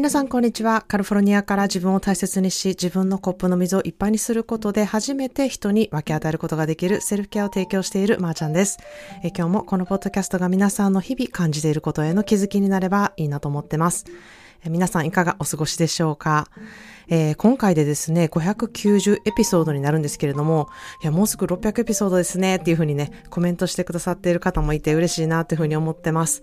皆さんこんにちは。カルフォルニアから自分を大切にし、自分のコップの水をいっぱいにすることで初めて人に分け与えることができるセルフケアを提供しているまーちゃんです。え今日もこのポッドキャストが皆さんの日々感じていることへの気づきになればいいなと思ってます。皆さんいかがお過ごしでしょうか？えー、今回でですね、590エピソードになるんですけれども、いや、もうすぐ600エピソードですね、っていうふうにね、コメントしてくださっている方もいて嬉しいな、っていうふうに思ってます。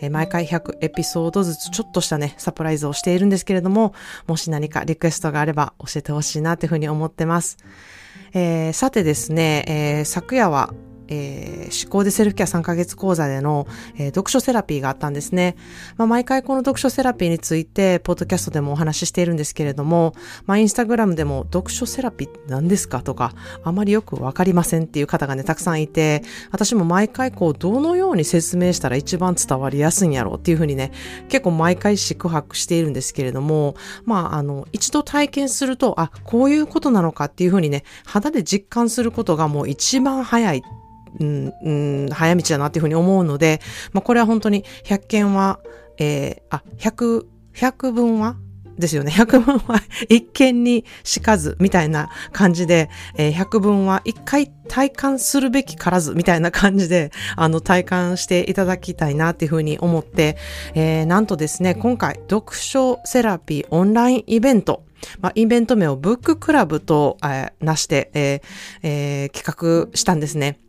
えー、毎回100エピソードずつちょっとしたね、サプライズをしているんですけれども、もし何かリクエストがあれば教えてほしいな、っていうふうに思ってます。えー、さてですね、えー、昨夜はえー、思考でセルフケア3ヶ月講座での、えー、読書セラピーがあったんですね。まあ、毎回この読書セラピーについて、ポッドキャストでもお話ししているんですけれども、まあ、インスタグラムでも読書セラピーって何ですかとか、あまりよくわかりませんっていう方がね、たくさんいて、私も毎回こう、どのように説明したら一番伝わりやすいんやろうっていうふうにね、結構毎回宿泊しているんですけれども、まあ、あの、一度体験すると、あ、こういうことなのかっていうふうにね、肌で実感することがもう一番早いうん、うん、早道だなっていうふうに思うので、まあ、これは本当に100件は、えー、あ、100、100分はですよね。100分は一見にしかずみたいな感じで、えー、100分は一回体感するべきからずみたいな感じで、あの、体感していただきたいなっていうふうに思って、えー、なんとですね、今回、読書セラピーオンラインイベント、まあ、イベント名をブッククラブと、えー、なして、えーえー、企画したんですね。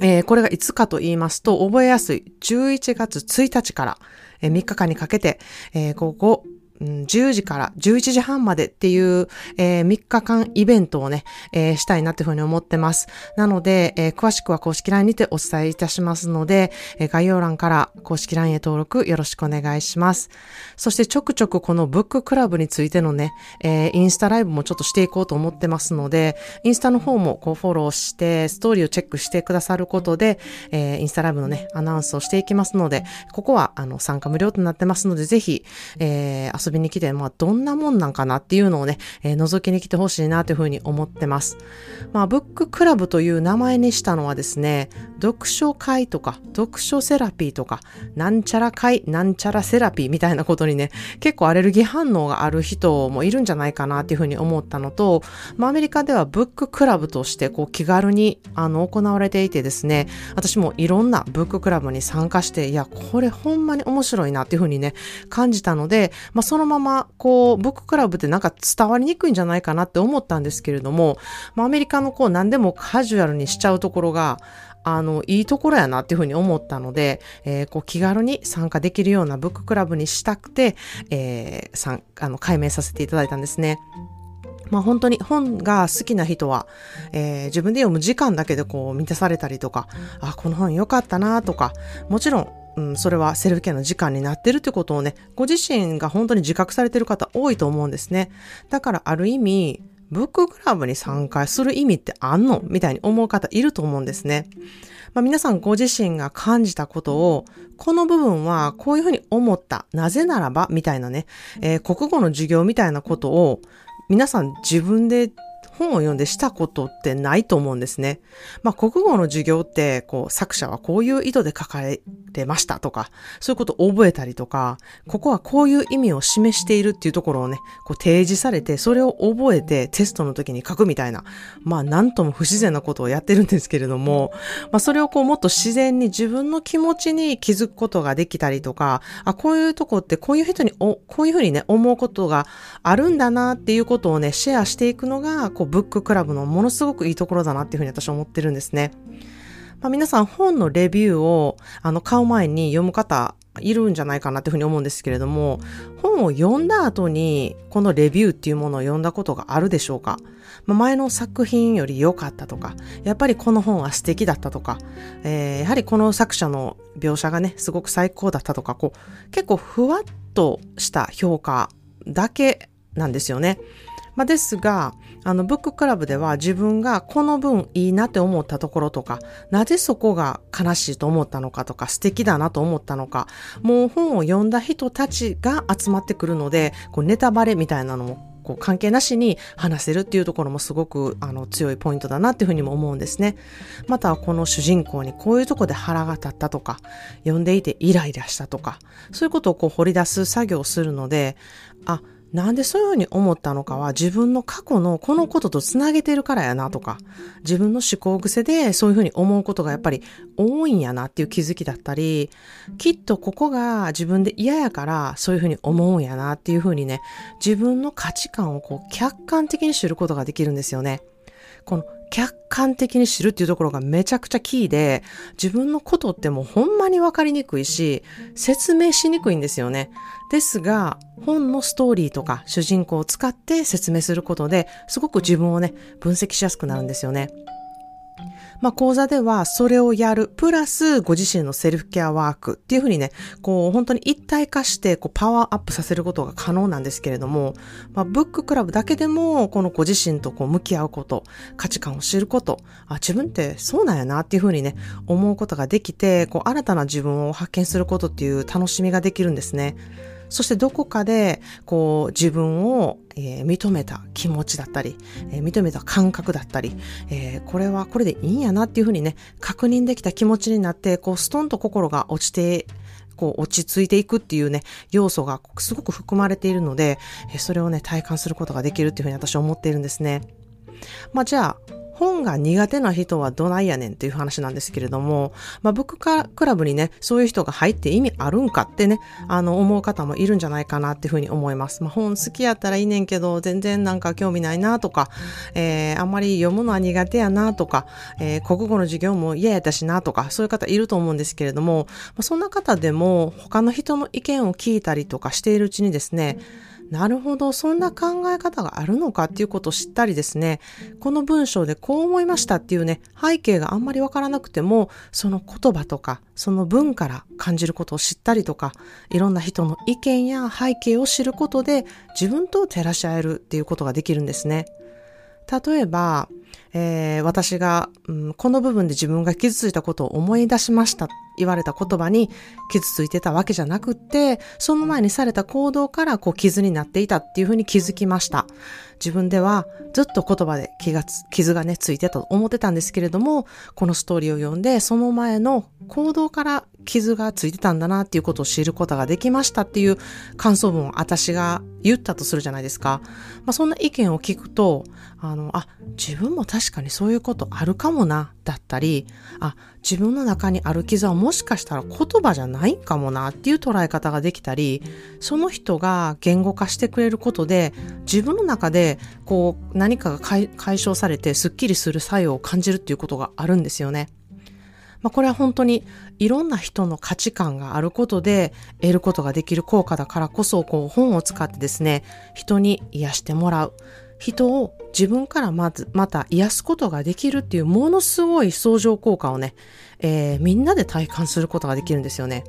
えー、これがいつかと言いますと、覚えやすい。11月1日から、3日間にかけて、えー、午後うん、10時から11時半までっていう、えー、3日間イベントをね、えー、したいなっていうふうに思ってます。なので、えー、詳しくは公式 LINE にてお伝えいたしますので、え概要欄から公式 LINE へ登録よろしくお願いします。そしてちょくちょくこのブッククラブについてのね、えインスタライブもちょっとしていこうと思ってますので、インスタの方もこうフォローして、ストーリーをチェックしてくださることで、えインスタライブのね、アナウンスをしていきますので、ここはあの参加無料となってますので、ぜひ、え遊びに来て、まあ、どんなもんなんかなっていうのをね、えー、覗きに来てほしいなというふうに思ってます。まあ、ブッククラブという名前にしたのはですね、読書会とか、読書セラピーとか、なんちゃら会、なんちゃらセラピーみたいなことにね、結構アレルギー反応がある人もいるんじゃないかなっていうふうに思ったのと、まあ、アメリカではブッククラブとしてこう気軽にあの行われていてですね、私もいろんなブッククラブに参加して、いや、これほんまに面白いなっていうふうにね、感じたので、まあ、そのままこう、ブッククラブってなんか伝わりにくいんじゃないかなって思ったんですけれども、まあ、アメリカのこう、何でもカジュアルにしちゃうところが、あの、いいところやなっていうふうに思ったので、えー、こう気軽に参加できるようなブッククラブにしたくて、えー、さあの、解明させていただいたんですね。まあ本当に本が好きな人は、えー、自分で読む時間だけでこう満たされたりとか、あ、この本良かったなとか、もちろんうん、それはセルフケアの時間になってるってことをね、ご自身が本当に自覚されてる方多いと思うんですね。だからある意味、ブッククラブに参加する意味ってあんのみたいに思う方いると思うんですね。まあ、皆さんご自身が感じたことを、この部分はこういうふうに思った。なぜならばみたいなね、えー、国語の授業みたいなことを皆さん自分で本を読んでしたことってないと思うんですね。まあ、国語の授業って、こう、作者はこういう意図で書かれましたとか、そういうことを覚えたりとか、ここはこういう意味を示しているっていうところをね、こう提示されて、それを覚えてテストの時に書くみたいな、まあ、なんとも不自然なことをやってるんですけれども、まあ、それをこう、もっと自然に自分の気持ちに気づくことができたりとか、あ、こういうとこってこういう人に、おこういうふうにね、思うことがあるんだなっていうことをね、シェアしていくのが、こう、ブッククラブのものすごくいいところだなっていうふうに私は思ってるんですね。まあ、皆さん本のレビューをあの買う前に読む方いるんじゃないかなっていうふうに思うんですけれども、本を読んだ後にこのレビューっていうものを読んだことがあるでしょうか、まあ、前の作品より良かったとか、やっぱりこの本は素敵だったとか、えー、やはりこの作者の描写がね、すごく最高だったとか、こう、結構ふわっとした評価だけなんですよね。まあ、ですが、あの、ブッククラブでは自分がこの分いいなって思ったところとか、なぜそこが悲しいと思ったのかとか、素敵だなと思ったのか、もう本を読んだ人たちが集まってくるので、こうネタバレみたいなのもこう関係なしに話せるっていうところもすごくあの強いポイントだなっていうふうにも思うんですね。またはこの主人公にこういうとこで腹が立ったとか、読んでいてイライラしたとか、そういうことをこう掘り出す作業をするので、あ、なんでそういうふうに思ったのかは自分の過去のこのこととつなげてるからやなとか、自分の思考癖でそういうふうに思うことがやっぱり多いんやなっていう気づきだったり、きっとここが自分で嫌やからそういうふうに思うんやなっていうふうにね、自分の価値観をこう客観的に知ることができるんですよね。この客観的に知るっていうところがめちゃくちゃキーで、自分のことってもうほんまにわかりにくいし、説明しにくいんですよね。ですが、本のストーリーとか主人公を使って説明することで、すごく自分をね、分析しやすくなるんですよね。まあ、講座ではそれをやる、プラスご自身のセルフケアワークっていうふうにね、こう本当に一体化してこうパワーアップさせることが可能なんですけれども、まあ、ブッククラブだけでもこのご自身とこう向き合うこと、価値観を知ること、あ、自分ってそうなんやなっていうふうにね、思うことができて、こう新たな自分を発見することっていう楽しみができるんですね。そしてどこかで、こう、自分を、えー、認めた気持ちだったり、えー、認めた感覚だったり、えー、これはこれでいいんやなっていうふうにね、確認できた気持ちになって、こう、ストンと心が落ちて、こう、落ち着いていくっていうね、要素がすごく含まれているので、それをね、体感することができるっていうふうに私は思っているんですね。まあ、じゃあ、本が苦手な人はどないやねんっていう話なんですけれども、まあ、ブッククラブにね、そういう人が入って意味あるんかってね、あの、思う方もいるんじゃないかなっていうふうに思います。まあ、本好きやったらいいねんけど、全然なんか興味ないなとか、えー、あんまり読むのは苦手やなとか、えー、国語の授業も嫌やったしなとか、そういう方いると思うんですけれども、まあ、そんな方でも他の人の意見を聞いたりとかしているうちにですね、なるほど、そんな考え方があるのかっていうことを知ったりですね、この文章でこう思いましたっていうね、背景があんまりわからなくても、その言葉とか、その文から感じることを知ったりとか、いろんな人の意見や背景を知ることで、自分と照らし合えるっていうことができるんですね。例えば、えー、私が、うん、この部分で自分が傷ついたことを思い出しました言われた言葉に傷ついてたわけじゃなくって、その前にされた行動からこう傷になっていたっていうふうに気づきました。自分ではずっと言葉で気が、傷がね、ついてたと思ってたんですけれども、このストーリーを読んで、その前の行動から傷がついてたんだなっていうことを知ることができましたっていう感想文を私が言ったとするじゃないですか。まあ、そんな意見を聞くと、あの、あ、自分も確かにそういうことあるかもな、だったり、あ、自分の中にある傷はもしかしたら言葉じゃないんかもなっていう捉え方ができたり、その人が言語化してくれることで、自分の中でこう何かが解消されてスッキリする作用を感じるっていうことがあるんですよね。まあ、これは本当にいろんな人の価値観があることで得ることができる効果だからこそ、こう本を使ってですね、人に癒してもらう。人を自分からまず、また癒すことができるっていうものすごい相乗効果をね、えー、みんなで体感することができるんですよね。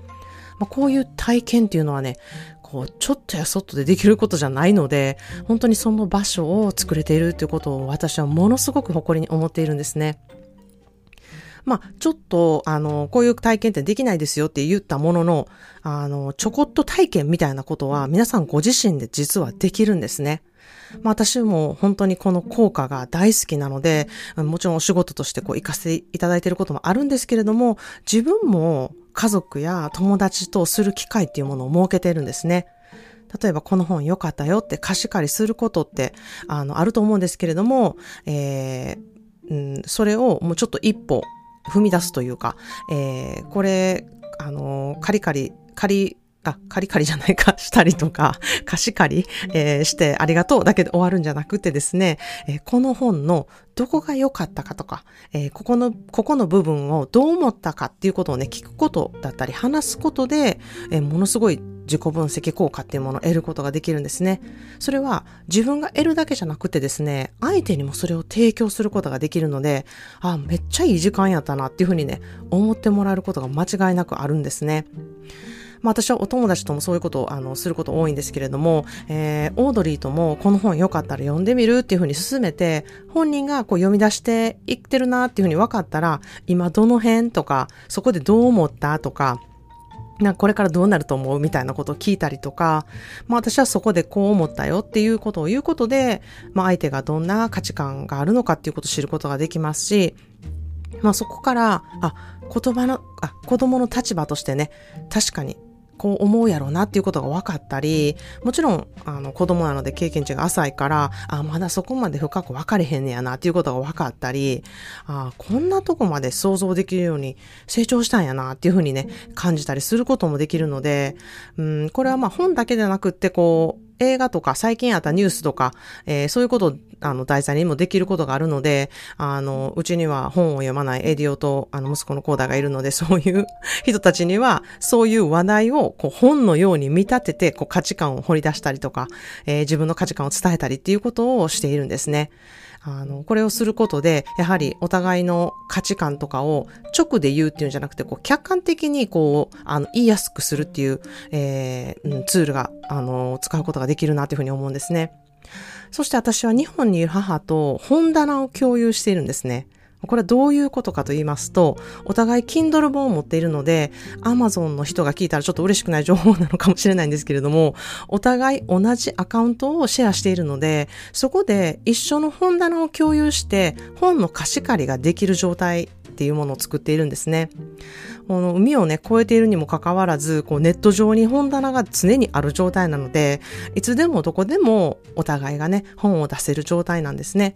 まあ、こういう体験っていうのはね、こう、ちょっとやそっとでできることじゃないので、本当にその場所を作れているっていうことを私はものすごく誇りに思っているんですね。まあ、ちょっと、あの、こういう体験ってできないですよって言ったものの、あの、ちょこっと体験みたいなことは皆さんご自身で実はできるんですね。まあ私も本当にこの効果が大好きなので、もちろんお仕事としてこう行かせていただいていることもあるんですけれども、自分も家族や友達とする機会っていうものを設けているんですね。例えばこの本良かったよって貸し借りすることって、あの、あると思うんですけれども、えー、うん、それをもうちょっと一歩踏み出すというか、えー、これ、あの、カリカリ、借り、あ、カリカリじゃないか、したりとか、貸し借り、えー、してありがとうだけで終わるんじゃなくてですね、えー、この本のどこが良かったかとか、えー、ここの、ここの部分をどう思ったかっていうことをね、聞くことだったり、話すことで、え、ものすごい自己分析効果っていうものを得ることができるんですね。それは自分が得るだけじゃなくてですね、相手にもそれを提供することができるので、あ、めっちゃいい時間やったなっていうふうにね、思ってもらえることが間違いなくあるんですね。まあ私はお友達ともそういうことをあのすること多いんですけれども、えー、オードリーともこの本よかったら読んでみるっていうふうに進めて、本人がこう読み出していってるなっていうふうに分かったら、今どの辺とか、そこでどう思ったとか、なこれからどうなると思うみたいなことを聞いたりとか、まあ私はそこでこう思ったよっていうことを言うことで、まあ相手がどんな価値観があるのかっていうことを知ることができますし、まあそこから、あ、言葉の、あ、子供の立場としてね、確かにこう思うやろうなっていうことが分かったり、もちろん、あの、子供なので経験値が浅いから、あ、まだそこまで深く分かれへんねやなっていうことが分かったり、あ、こんなとこまで想像できるように成長したんやなっていうふうにね、感じたりすることもできるので、うん、これはまあ本だけじゃなくって、こう、映画とか最近あったニュースとか、えー、そういうことをあの題材にもできることがあるので、あの、うちには本を読まないエディオとあの息子のコーダーがいるので、そういう 人たちには、そういう話題をこう本のように見立ててこう価値観を掘り出したりとか、えー、自分の価値観を伝えたりっていうことをしているんですね。あの、これをすることで、やはりお互いの価値観とかを直で言うっていうんじゃなくて、こう、客観的にこう、あの、言いやすくするっていう、えー、ツールが、あの、使うことができるなというふうに思うんですね。そして私は日本にいる母と本棚を共有しているんですね。これはどういうことかと言いますと、お互い Kindle 本を持っているので、Amazon の人が聞いたらちょっと嬉しくない情報なのかもしれないんですけれども、お互い同じアカウントをシェアしているので、そこで一緒の本棚を共有して、本の貸し借りができる状態っていうものを作っているんですね。この海をね、越えているにもかかわらず、こうネット上に本棚が常にある状態なので、いつでもどこでもお互いがね、本を出せる状態なんですね。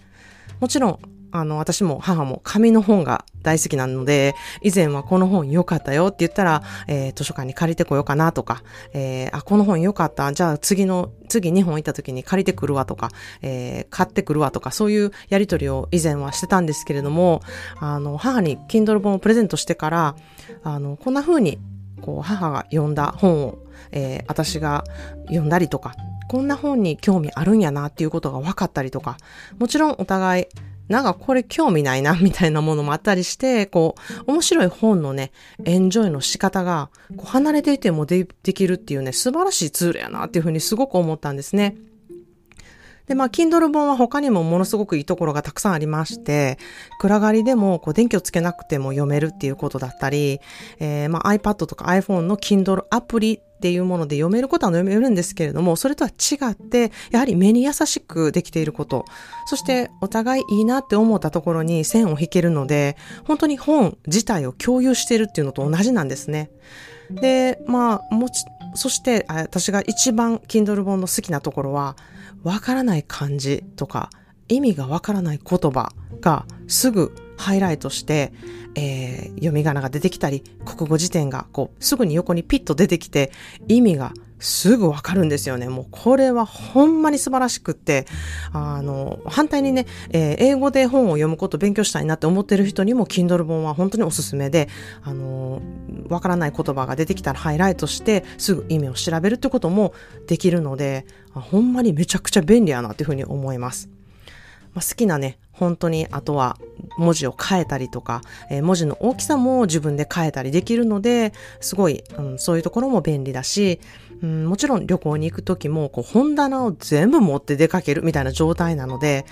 もちろん、あの、私も母も紙の本が大好きなので、以前はこの本良かったよって言ったら、えー、図書館に借りてこようかなとか、えー、あ、この本良かった。じゃあ次の、次2本行った時に借りてくるわとか、えー、買ってくるわとか、そういうやりとりを以前はしてたんですけれども、あの、母に Kindle 本をプレゼントしてから、あの、こんな風に、こう、母が読んだ本を、えー、私が読んだりとか、こんな本に興味あるんやなっていうことが分かったりとか、もちろんお互いなんかこれ興味ないな、みたいなものもあったりして、こう、面白い本のね、エンジョイの仕方が、こう離れていてもできるっていうね、素晴らしいツールやなっていうふうにすごく思ったんですね。で、まあ、Kindle 本は他にもものすごくいいところがたくさんありまして、暗がりでもこう電気をつけなくても読めるっていうことだったり、えー、まあ、iPad とか iPhone の Kindle アプリっていうもので読めることは読めるんですけれども、それとは違って、やはり目に優しくできていること、そしてお互いいいなって思ったところに線を引けるので、本当に本自体を共有しているっていうのと同じなんですね。で、まあ、もち、そして私が一番 Kindle 本の好きなところは、わからない漢字とか、意味がわからない言葉がすぐハイライトして、えー、読み仮名が出てきたり、国語辞典がこう、すぐに横にピッと出てきて、意味がすぐわかるんですよね。もうこれはほんまに素晴らしくって、あの、反対にね、えー、英語で本を読むこと勉強したいなって思ってる人にも Kindle 本は本当におすすめで、あの、わからない言葉が出てきたらハイライトしてすぐ意味を調べるってこともできるので、ほんまにめちゃくちゃ便利やなっていうふうに思います。まあ、好きなね、本当にあとは文字を変えたりとか、えー、文字の大きさも自分で変えたりできるので、すごい、うん、そういうところも便利だし、うん、もちろん旅行に行くときも、こう、本棚を全部持って出かけるみたいな状態なので、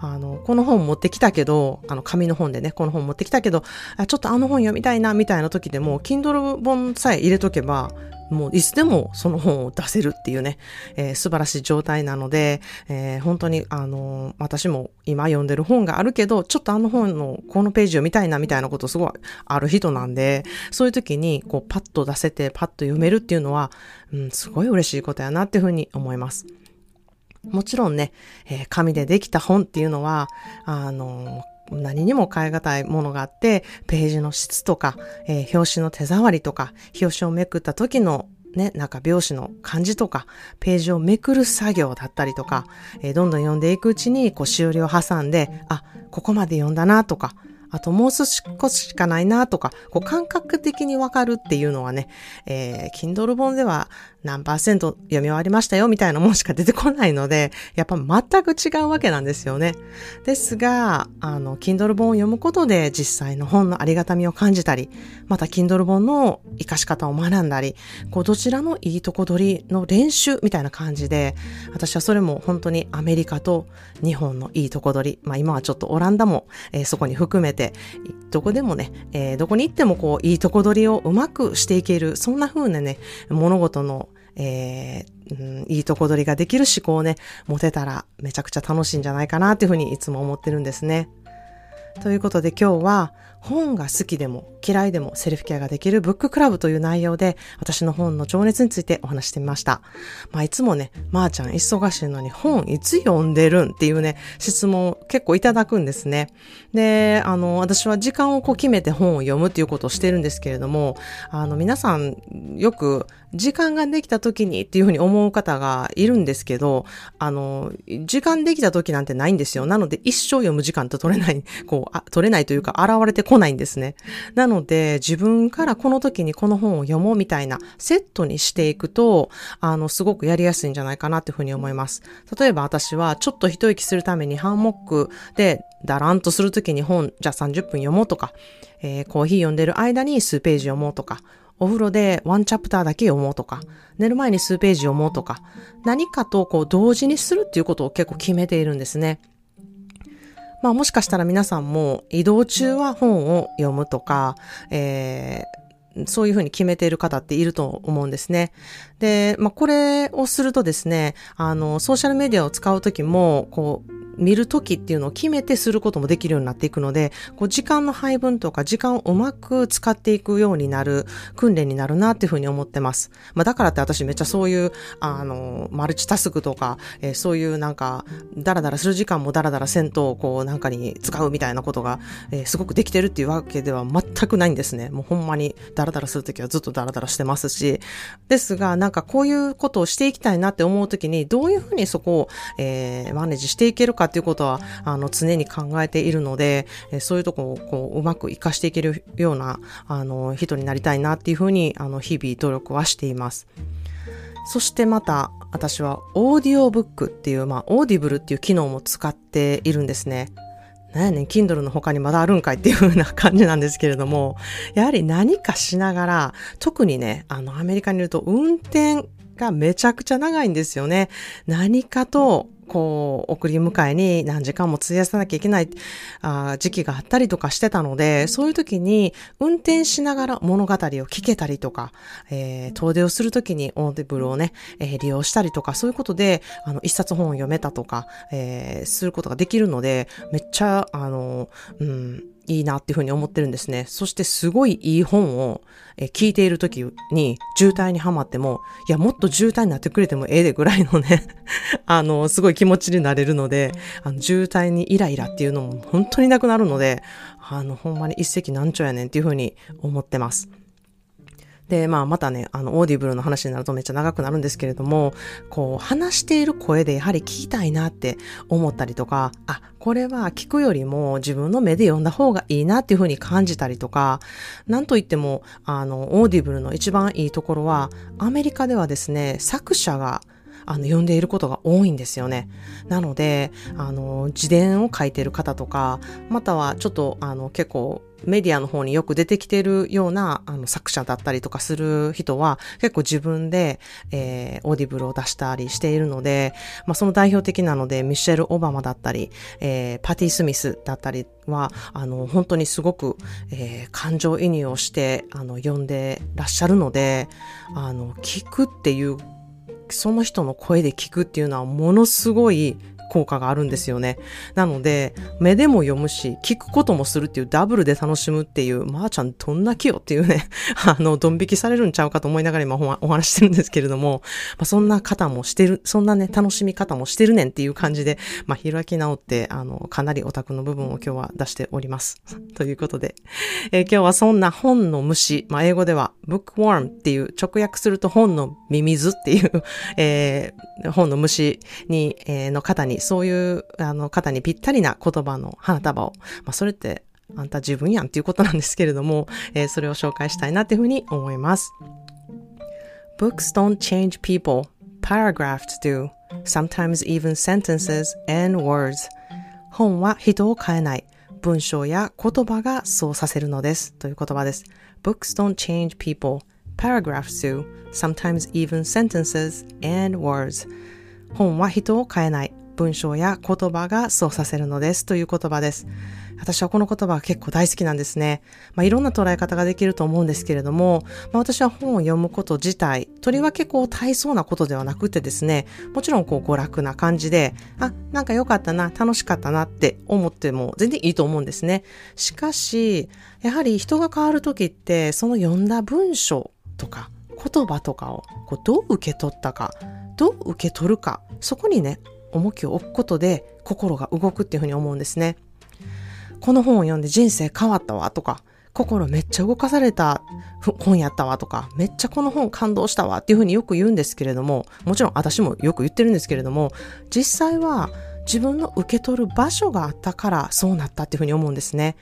あの、この本持ってきたけど、あの、紙の本でね、この本持ってきたけど、あちょっとあの本読みたいな、みたいな時でも、Kindle 本さえ入れとけば、もういつでもその本を出せるっていうね、えー、素晴らしい状態なので、えー、本当にあのー、私も今読んでる本があるけど、ちょっとあの本のこのページを見たいなみたいなことすごいある人なんで、そういう時にこうパッと出せてパッと読めるっていうのは、うん、すごい嬉しいことやなっていうふうに思います。もちろんね、えー、紙でできた本っていうのは、あの何にも変え難いものがあって、ページの質とか、えー、表紙の手触りとか、表紙をめくった時のね、なんか拍子の感じとか、ページをめくる作業だったりとか、えー、どんどん読んでいくうちに、こう、しおりを挟んで、あ、ここまで読んだなとか、あともう少ししかないなとか、こう感覚的にわかるっていうのはね、えー、Kindle 本では何パーセント読み終わりましたよみたいなもんしか出てこないので、やっぱ全く違うわけなんですよね。ですが、あの、Kindle 本を読むことで実際の本のありがたみを感じたり、また Kindle 本の活かし方を学んだり、こうどちらのいいとこ取りの練習みたいな感じで、私はそれも本当にアメリカと日本のいいとこ取り、まあ今はちょっとオランダも、えー、そこに含めて、どこでもね、えー、どこに行ってもこう、いいとこ取りをうまくしていける、そんな風なね、物事のえー、うん、いいとこ取りができる思考をね、持てたらめちゃくちゃ楽しいんじゃないかなっていうふうにいつも思ってるんですね。ということで今日は本が好きでも嫌いでもセルフケアができるブッククラブという内容で私の本の情熱についてお話してみました。まあいつもね、まー、あ、ちゃん忙しいのに本いつ読んでるんっていうね、質問結構いただくんですね。で、あの、私は時間をこう決めて本を読むっていうことをしてるんですけれども、あの皆さんよく時間ができた時にっていうふうに思う方がいるんですけど、あの、時間できた時なんてないんですよ。なので一生読む時間と取れない、こう、あ取れないというか現れてこないんですね。なのので自分からこの時にこの本を読もうみたいなセットにしていくと、あの、すごくやりやすいんじゃないかなっていうふうに思います。例えば私はちょっと一息するためにハンモックでだらんとするときに本、じゃあ30分読もうとか、えー、コーヒー読んでる間に数ページ読もうとか、お風呂でワンチャプターだけ読もうとか、寝る前に数ページ読もうとか、何かとこう同時にするっていうことを結構決めているんですね。まあもしかしたら皆さんも移動中は本を読むとか、えー、そういうふうに決めている方っていると思うんですね。で、まあこれをするとですね、あの、ソーシャルメディアを使うときも、こう、見るときっていうのを決めてすることもできるようになっていくので、こう時間の配分とか時間をうまく使っていくようになる訓練になるなっていうふうに思ってます。まあだからって私めっちゃそういう、あの、マルチタスクとか、えー、そういうなんか、ダラダラする時間もダラダラせんと、こうなんかに使うみたいなことが、えー、すごくできてるっていうわけでは全くないんですね。もうほんまにダラダラするときはずっとダラダラしてますし、ですがなんかこういうことをしていきたいなって思うときに、どういうふうにそこを、えー、マネージしていけるかかっていうことは、あの、常に考えているので、えそういうとこを、こう、うまく活かしていけるような、あの、人になりたいなっていうふうに、あの、日々努力はしています。そしてまた、私は、オーディオブックっていう、まあ、オーディブルっていう機能も使っているんですね。なんやねん、Kindle の他にまだあるんかいっていう風な感じなんですけれども、やはり何かしながら、特にね、あの、アメリカにいると運転がめちゃくちゃ長いんですよね。何かとこう、送り迎えに何時間も費やさなきゃいけないあ時期があったりとかしてたので、そういう時に運転しながら物語を聞けたりとか、えー、遠出をする時にオーディブルをね、えー、利用したりとか、そういうことで、あの、一冊本を読めたとか、えー、することができるので、めっちゃ、あの、うん、いいなっていうふうに思ってるんですね。そしてすごいいい本を、え聞いている時に渋滞にはまっても、いや、もっと渋滞になってくれてもええでぐらいのね あの、すごい気持ちになれるので、あの渋滞にイライラっていうのも本当になくなるので、あの、ほんまに一石何鳥やねんっていうふうに思ってます。で、まあ、またね、あの、オーディブルの話になるとめっちゃ長くなるんですけれども、こう、話している声でやはり聞きたいなって思ったりとか、あ、これは聞くよりも自分の目で読んだ方がいいなっていうふうに感じたりとか、なんといっても、あの、オーディブルの一番いいところは、アメリカではですね、作者があの、読んでいることが多いんですよね。なので、あの、自伝を書いてる方とか、またはちょっと、あの、結構、メディアの方によく出てきてるようなあの作者だったりとかする人は結構自分で、えー、オーディブルを出したりしているので、まあ、その代表的なのでミシェル・オバマだったり、えー、パティ・スミスだったりは、あの、本当にすごく、えー、感情移入をして、あの、読んでらっしゃるので、あの、聞くっていうその人の声で聞くっていうのはものすごい効果があるんですよね。なので、目でも読むし、聞くこともするっていうダブルで楽しむっていう、まー、あ、ちゃんどんな気よっていうね、あの、ドン引きされるんちゃうかと思いながら今お話してるんですけれども、まあ、そんな方もしてる、そんなね、楽しみ方もしてるねんっていう感じで、まあ、開き直って、あの、かなりオタクの部分を今日は出しております。ということで、えー、今日はそんな本の虫、まあ、英語では bookworm っていう直訳すると本のミミズっていう、えー、本の虫に、えー、の方にそういうあの方にぴったりな言葉の花束を、まあ、それってあんた自分やんっていうことなんですけれども、えー、それを紹介したいなっていうふうに思います。Books don't change people. Paragraphs do. Sometimes even sentences and words. 本は人を変えない。文章や言葉がそうさせるのです。という言葉です。Books don't change people. Paragraphs do. Sometimes even sentences and words. 本は人を変えない。文章や言葉がそうさせるのですという言葉です。私はこの言葉が結構大好きなんですね。まあ、いろんな捉え方ができると思うんですけれども、まあ、私は本を読むこと自体、とりわけこう大層なことではなくてですね、もちろんこう娯楽な感じで、あ、なんか良かったな、楽しかったなって思っても全然いいと思うんですね。しかし、やはり人が変わる時って、その読んだ文章とか言葉とかをこうどう受け取ったか、どう受け取るか、そこにね、重きを置くことで心が動くっていうふうに思うんですね。この本を読んで人生変わったわとか、心めっちゃ動かされた本やったわとか、めっちゃこの本感動したわっていうふうによく言うんですけれども、もちろん私もよく言ってるんですけれども、実際は自分の受け取る場所があったからそうなったっていうふうに思うんですね。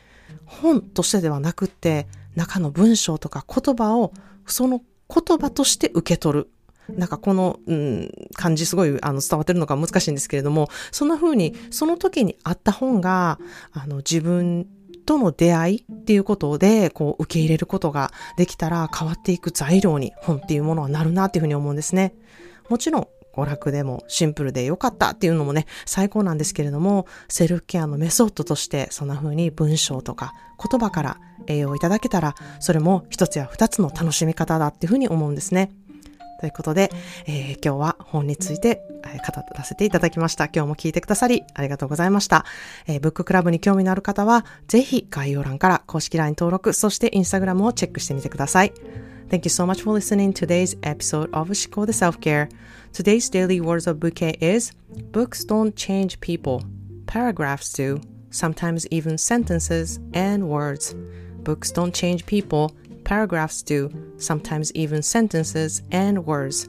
本としてではなくって、中の文章とか言葉をその言葉として受け取る。なんかこの、うん、感じすごいあの伝わってるのか難しいんですけれども、そんな風にその時にあった本が、あの自分との出会いっていうことで、こう受け入れることができたら変わっていく材料に本っていうものはなるなっていうふうに思うんですね。もちろん娯楽でもシンプルで良かったっていうのもね、最高なんですけれども、セルフケアのメソッドとしてそんな風に文章とか言葉から栄養をいただけたら、それも一つや二つの楽しみ方だっていう風に思うんですね。ということで、えー、今日は本について、語らせていただきました。今日も聞いてくださりありがとうございました。えー、ブッククラブに興味のある方は、ぜひ概要欄から公式 LINE 登録、そしてインスタグラムをチェックしてみてください。Thank you so much for listening to today's episode of Shiko the Self-Care. Today's daily words of bouquet is Books don't change people. Paragraphs do. Sometimes even sentences and words. Books don't change people. Paragraphs do, sometimes even sentences and words.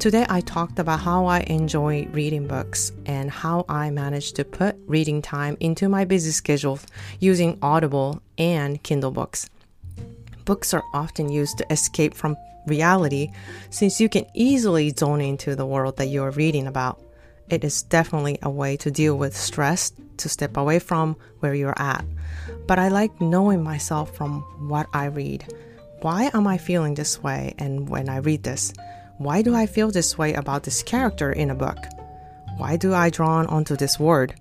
Today, I talked about how I enjoy reading books and how I manage to put reading time into my busy schedule using Audible and Kindle books. Books are often used to escape from reality since you can easily zone into the world that you are reading about. It is definitely a way to deal with stress, to step away from where you're at. But I like knowing myself from what I read. Why am I feeling this way? And when I read this, why do I feel this way about this character in a book? Why do I drawn onto this word?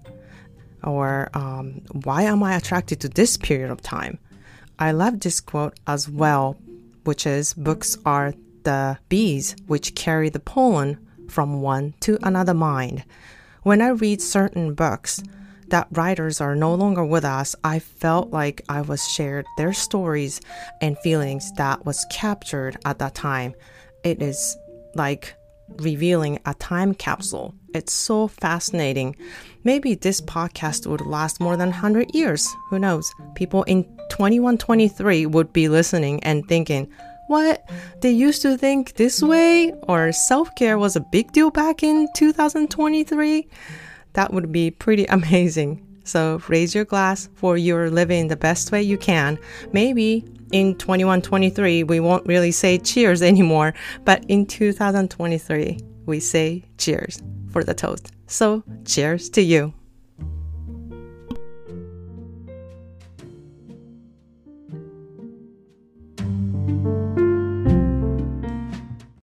Or um, why am I attracted to this period of time? I love this quote as well, which is books are the bees which carry the pollen from one to another mind. When I read certain books, that writers are no longer with us, I felt like I was shared their stories and feelings that was captured at that time. It is like revealing a time capsule. It's so fascinating. Maybe this podcast would last more than 100 years. Who knows? People in 2123 would be listening and thinking, what? They used to think this way? Or self care was a big deal back in 2023? That would be pretty amazing. So raise your glass for your living the best way you can. Maybe in 2123 we won't really say cheers anymore, but in 2023 we say cheers for the toast. So cheers to you.